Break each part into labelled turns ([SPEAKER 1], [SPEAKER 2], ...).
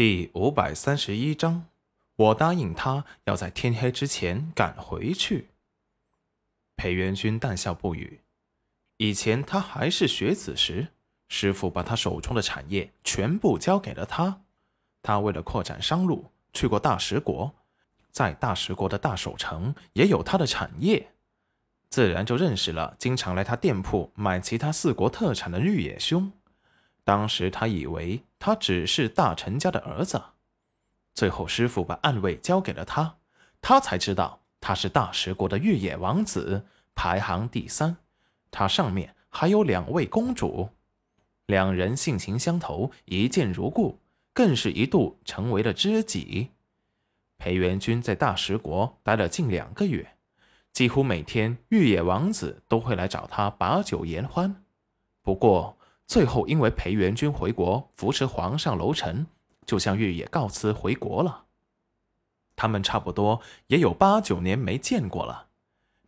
[SPEAKER 1] 第五百三十一章，我答应他要在天黑之前赶回去。裴元君淡笑不语。以前他还是学子时，师傅把他手中的产业全部交给了他。他为了扩展商路，去过大食国，在大食国的大守城也有他的产业，自然就认识了经常来他店铺买其他四国特产的绿野兄。当时他以为他只是大臣家的儿子，最后师傅把暗卫交给了他，他才知道他是大食国的玉野王子，排行第三。他上面还有两位公主，两人性情相投，一见如故，更是一度成为了知己。裴元君在大食国待了近两个月，几乎每天玉野王子都会来找他把酒言欢。不过，最后，因为裴元君回国扶持皇上楼臣，就向玉野告辞回国了。他们差不多也有八九年没见过了，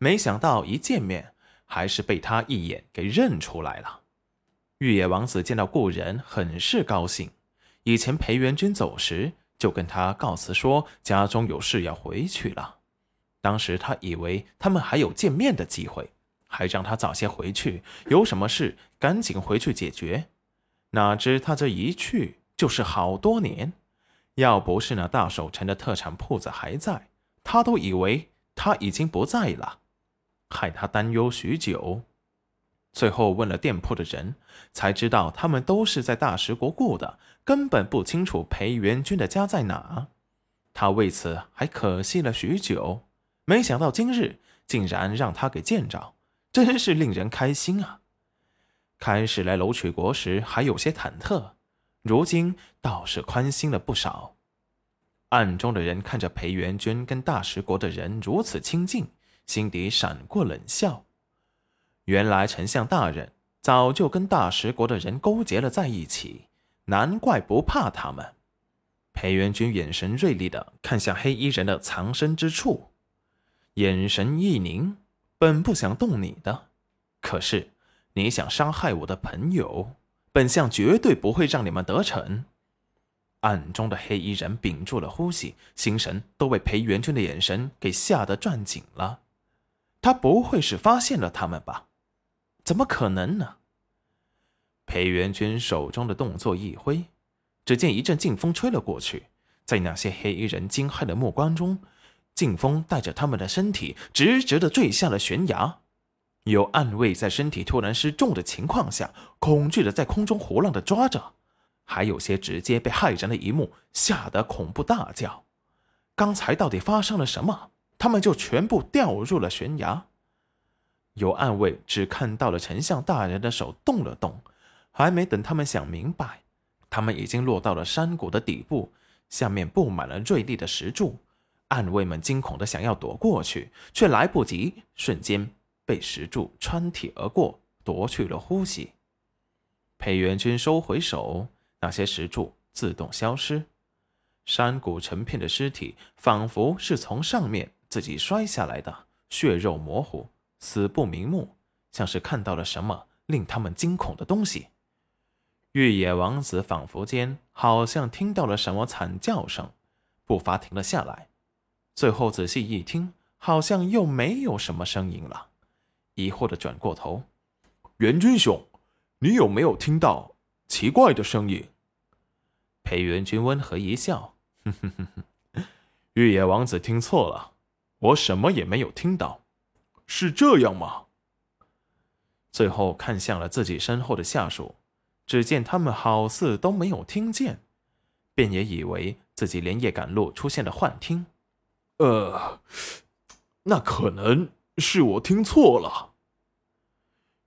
[SPEAKER 1] 没想到一见面，还是被他一眼给认出来了。玉野王子见到故人，很是高兴。以前裴元君走时，就跟他告辞说家中有事要回去了。当时他以为他们还有见面的机会。还让他早些回去，有什么事赶紧回去解决。哪知他这一去就是好多年，要不是那大守城的特产铺子还在，他都以为他已经不在了，害他担忧许久。最后问了店铺的人，才知道他们都是在大食国雇的，根本不清楚裴元君的家在哪。他为此还可惜了许久，没想到今日竟然让他给见着。真是令人开心啊！开始来楼曲国时还有些忐忑，如今倒是宽心了不少。暗中的人看着裴元君跟大食国的人如此亲近，心底闪过冷笑。原来丞相大人早就跟大食国的人勾结了在一起，难怪不怕他们。裴元君眼神锐利的看向黑衣人的藏身之处，眼神一凝。本不想动你的，可是你想伤害我的朋友，本相绝对不会让你们得逞。暗中的黑衣人屏住了呼吸，心神都被裴元君的眼神给吓得攥紧了。他不会是发现了他们吧？怎么可能呢？裴元君手中的动作一挥，只见一阵劲风吹了过去，在那些黑衣人惊骇的目光中。劲风带着他们的身体直直的坠下了悬崖，有暗卫在身体突然失重的情况下，恐惧的在空中胡乱的抓着，还有些直接被骇人的一幕吓得恐怖大叫。刚才到底发生了什么？他们就全部掉入了悬崖。有暗卫只看到了丞相大人的手动了动，还没等他们想明白，他们已经落到了山谷的底部，下面布满了锐利的石柱。暗卫们惊恐的想要躲过去，却来不及，瞬间被石柱穿体而过，夺去了呼吸。裴元君收回手，那些石柱自动消失，山谷成片的尸体仿佛是从上面自己摔下来的，血肉模糊，死不瞑目，像是看到了什么令他们惊恐的东西。玉野王子仿佛间好像听到了什么惨叫声，步伐停了下来。最后仔细一听，好像又没有什么声音了，疑惑的转过头：“
[SPEAKER 2] 元军兄，你有没有听到奇怪的声音？”
[SPEAKER 1] 裴元君温和一笑：“哼哼哼
[SPEAKER 2] 哼，玉野王子听错了，我什么也没有听到，是这样吗？”
[SPEAKER 1] 最后看向了自己身后的下属，只见他们好似都没有听见，便也以为自己连夜赶路出现了幻听。
[SPEAKER 2] 呃，那可能是我听错了。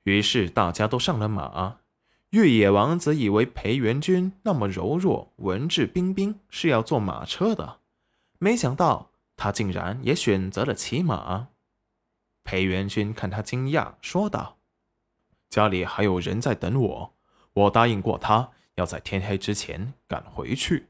[SPEAKER 1] 于是大家都上了马。越野王子以为裴元君那么柔弱、文质彬彬，是要坐马车的，没想到他竟然也选择了骑马。裴元君看他惊讶，说道：“
[SPEAKER 2] 家里还有人在等我，我答应过他要在天黑之前赶回去。”